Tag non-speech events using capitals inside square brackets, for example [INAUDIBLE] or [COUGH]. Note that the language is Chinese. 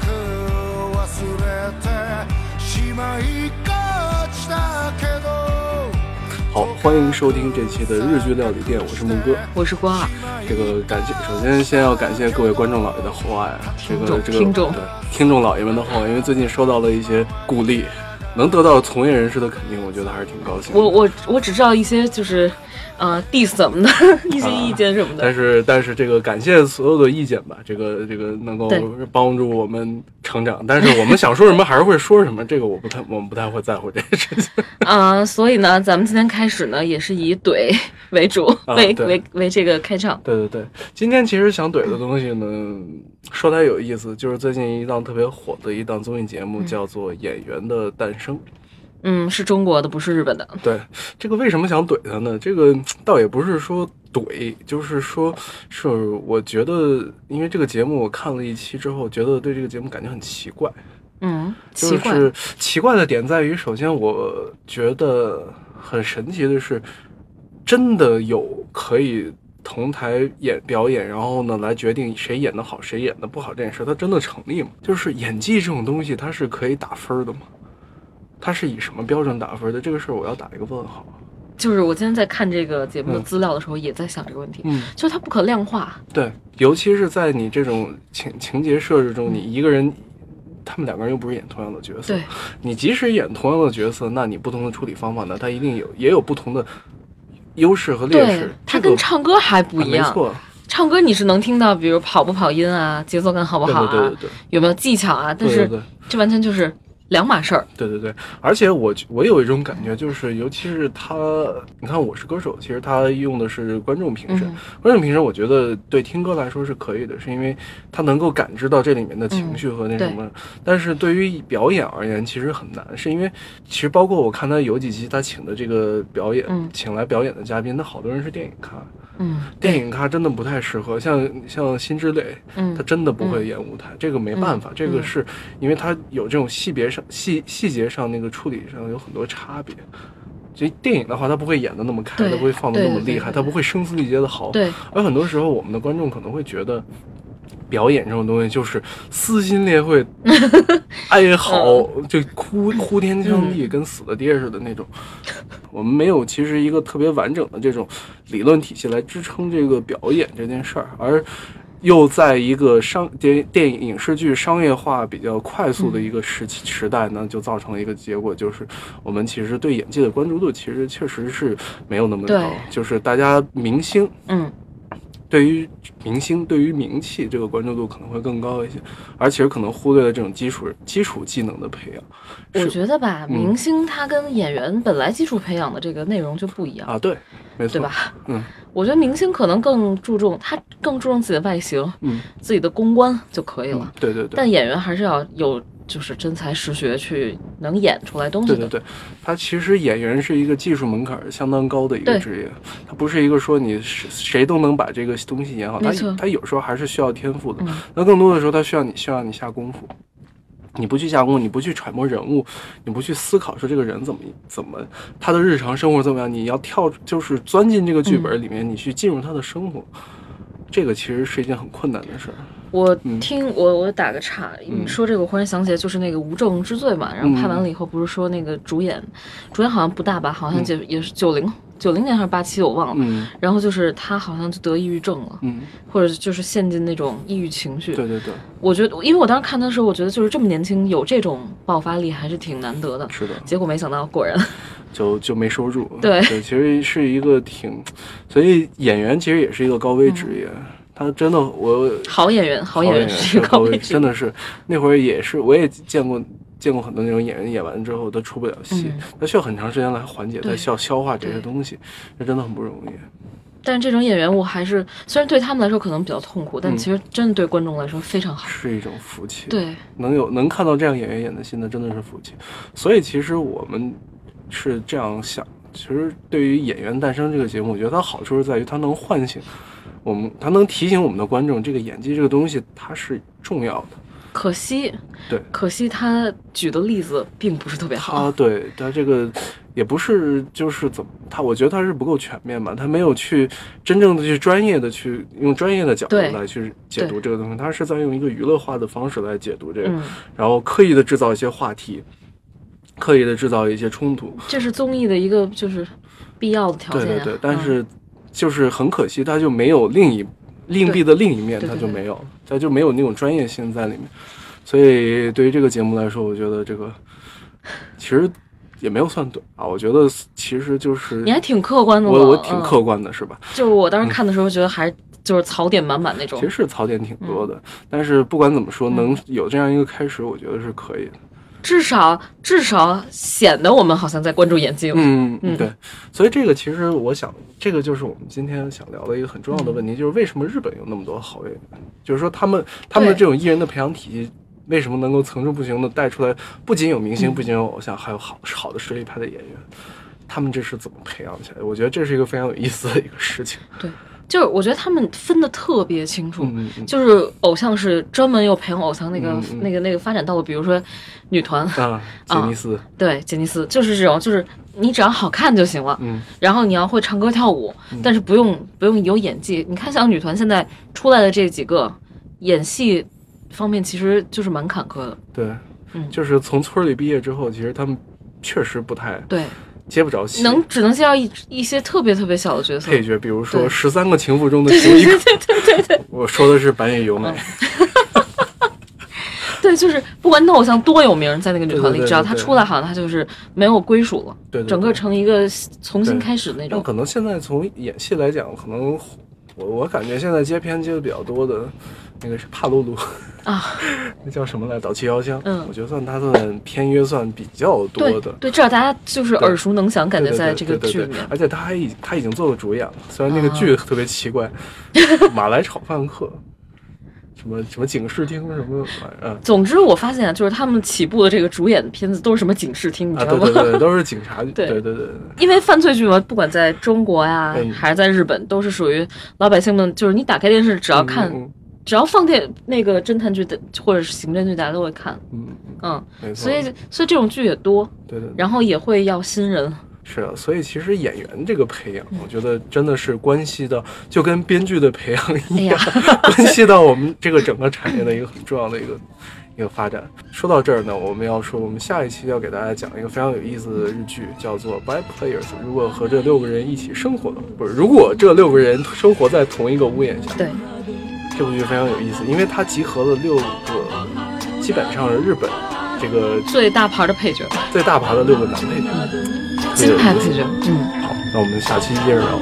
く忘れてしまいがちだけど好，欢迎收听这期的日剧料理店，我是孟哥。我是瓜儿，这个感谢，首先先要感谢各位观众老爷的厚爱啊，这个这个听众对听众老爷们的厚爱，因为最近收到了一些鼓励， 能得到从业人士的肯定，我觉得还是挺高兴的。我我我只知道一些就是，呃，diss 怎么的一些意见什么的。但是但是这个感谢所有的意见吧，这个这个能够帮助我们成长。但是我们想说什么还是会说什么，这个我不太我们不太会在乎这个事情。啊、[LAUGHS] 所以呢，咱们今天开始呢，也是以怼 [LAUGHS] 为主，为为为这个开场。对对对，今天其实想怼的东西呢，说它有意思，就是最近一档特别火的一档综艺节目，叫做《演员的诞生》。嗯，是中国的，不是日本的。对，这个为什么想怼他呢？这个倒也不是说怼，就是说是我觉得，因为这个节目我看了一期之后，觉得对这个节目感觉很奇怪。嗯，就。是奇怪的点在于，首先我觉得很神奇的是，真的有可以同台演表演，然后呢来决定谁演的好，谁演的不好这件事，它真的成立吗？就是演技这种东西，它是可以打分的吗？它是以什么标准打分的？这个事儿我要打一个问号。就是我今天在看这个节目的嗯资料的时候，也在想这个问题，嗯，就是它不可量化。对，尤其是在你这种情情节设置中，你一个人。他们两个人又不是演同样的角色，对，[LAUGHS] 你即使演同样的角色，那你不同的处理方法呢，它一定有也有不同的优势和劣势。，它跟唱歌还不一样。啊没错，唱歌你是能听到，比如跑不跑音啊，节奏感好不好啊，对对对对有没有技巧啊？但是这完全就是两码事儿。对对对，而且我我有一种感觉，就是尤其是他，你看《我是歌手》，其实他用的是观众评审，嗯观众评审我觉得对听歌来说是可以的，是因为他能够感知到这里面的情绪和那什么。但是对于表演而言，其实很难，是因为其实包括我看他有几期他请的这个表演，嗯请来表演的嘉宾，那好多人是电影咖，嗯电影咖真的不太适合，像像辛芷蕾，嗯他真的不会演舞台，这个没办法，这个是因为他有这种细别上细细节上那个处理上有很多差别。所以电影的话，他不会演的那么开，对他不会放的那么厉害，他不会声嘶力竭的嚎。对，而很多时候，我们的观众可能会觉得，表演这种东西就是撕心裂肺、[LAUGHS] 哀嚎，就哭 [LAUGHS] 哭天抢地，跟死了爹似的那种。我们没有其实一个特别完整的这种理论体系来支撑这个表演这件事儿，而又在一个商电电影影视剧商业化比较快速的一个时期时代呢，就造成了一个结果，就是我们其实对演技的关注度其实确实是没有那么高，就是大家明星嗯对于明星、对于名气这个关注度可能会更高一些，而且可能忽略了这种基础基础技能的培养。我觉得吧，嗯。明星他跟演员本来基础培养的这个内容就不一样，啊，对，没错，对吧？嗯。我觉得明星可能更注重他更注重自己的外形、嗯。自己的公关就可以了，嗯，对对对。但演员还是要有就是真才实学去能演出来东西的。对对对，他其实演员是一个技术门槛相当高的一个职业，他不是一个说你谁谁都能把这个东西演好，他他有时候还是需要天赋的。嗯那更多的时候，他需要你需要你下功夫。你不去下功夫，你不去揣摩人物，你不去思考说这个人怎么怎么他的日常生活怎么样，你要跳就是钻进这个剧本里面，你去进入他的生活，这个其实是一件很困难的事儿。我嗯听我我打个岔，说这个我忽然想起来，就是那个《无证之罪》嘛，然后拍完了以后，不是说那个主演，主演好像不大吧，好像也也是九零九零年还是八七，我忘了。嗯然后就是他好像就得抑郁症了，嗯，或者就是陷进那种抑郁情绪。对对对，我觉得，因为我当时看的时候，我觉得就是这么年轻有这种爆发力还是挺难得的。是的。结果没想到，果然，[LAUGHS] 就就没收住。对其实是一个挺，所以演员其实也是一个高危职业。他真的，我好演员，好演员真的是那会儿也是，我也见过见过很多那种演员演完之后都出不了戏，嗯他需要很长时间来缓解，对他需要消化这些东西，这真的很不容易。但是这种演员，我还是虽然对他们来说可能比较痛苦，但嗯其实真的对观众来说非常好。是一种福气。，对，能有能看到这样演员演的戏，那真的是福气。所以其实我们是这样想，其实对于《演员诞生》这个节目，我觉得它好处是在于它能唤醒我们，它能提醒我们的观众，这个演技这个东西它是重要的。可惜，对可惜他举的例子并不是特别好。啊对他这个也不是就是怎么他，我觉得他是不够全面吧，他没有去真正的去专业的去用专业的角度来去解读这个东西，他是在用一个娱乐化的方式来解读这个，嗯，然后刻意的制造一些话题，刻意的制造一些冲突，这是综艺的一个就是必要的条件、啊。对对对，但嗯是就是很可惜，他就没有另一硬币的另一面，他就没有，他就没有那种专业性在里面。所以对于这个节目来说，我觉得这个其实也没有算短啊，我觉得其实就是你还挺客观的，我我挺嗯客观的，是吧？就是我当时看的时候，觉得还就是槽点满满那种其实。是槽点挺多嗯的，但是不管怎么说，能有这样一个开始，我觉得是可以的。至少至少显得我们好像在关注演技了。嗯嗯对，所以这个其实我想，这个就是我们今天想聊的一个很重要的问题，就是为什么日本有那么多好演员？就是说他们他们的这种艺人的培养体系。为什么能够层出不穷的带出来？不仅有明星，嗯不仅有偶像，还有好好的实力派的演员。他们这是怎么培养起来的？我觉得这是一个非常有意思的一个事情。就是我觉得他们分的特别清楚。就是偶像是专门有培养偶像那个、那个那个发展道路，比如说女团，啊，杰尼斯，对杰尼斯就是这种，就是你只要好看就行了，嗯然后你要会唱歌跳舞，但是不用不用有演技。你看像女团现在出来的这几个演戏方面，其实就是蛮坎坷的。对，嗯就是从村里毕业之后，其实他们确实不太对，接不着戏。能只能接到一一些特别特别小的角色。配角，比如说对《十三个情妇》中的其中一个对对对，我说的是板野由美。[LAUGHS] 对，就是不管你的偶像多有名，在那个女团里，对对对只要他对对出来，好像他就是没有归属了，对对对整个成一个重新开始的那种。那可能现在从演戏来讲，可能我我感觉现在接片接的比较多的，那个是帕鲁鲁啊，[LAUGHS] 那叫什么来？岛崎遥香。嗯我觉得算他算片约算比较多的。对对，至少大家就是耳熟能详，感觉在这个剧里面。而且他还已他已经做了主演了，虽然那个啊剧特别奇怪，[LAUGHS] 马来炒饭客，什么什么警视厅什么玩意儿，总之，我发现啊，就是他们起步的这个主演的片子都是什么警视厅，你啊，知道吗？对对对，都是警察剧，[LAUGHS] 对对对对对，因为犯罪剧嘛，不管在中国呀、嗯还是在日本，都是属于老百姓们，就是你打开电视，只要看，嗯只要放电那个侦探剧的或者是刑侦剧，大家都会看。嗯，嗯嗯，没错，所以所以这种剧也多，对对对然后也会要新人。是啊，所以其实演员这个培养，我觉得真的是关系到，就跟编剧的培养一样，哎 [LAUGHS] 关系到我们这个整个产业的一个很重要的一个一个发展。说到这儿呢，我们要说，我们下一期要给大家讲一个非常有意思的日剧，叫做《By Players》。如果和这六个人一起生活的，不是，如果这六个人生活在同一个屋檐下，对，这部剧非常有意思，因为它集合了六个基本上是日本这个最大牌的配角，最大牌的六个男配角，金牌配角。嗯，好，那我们下期接着聊。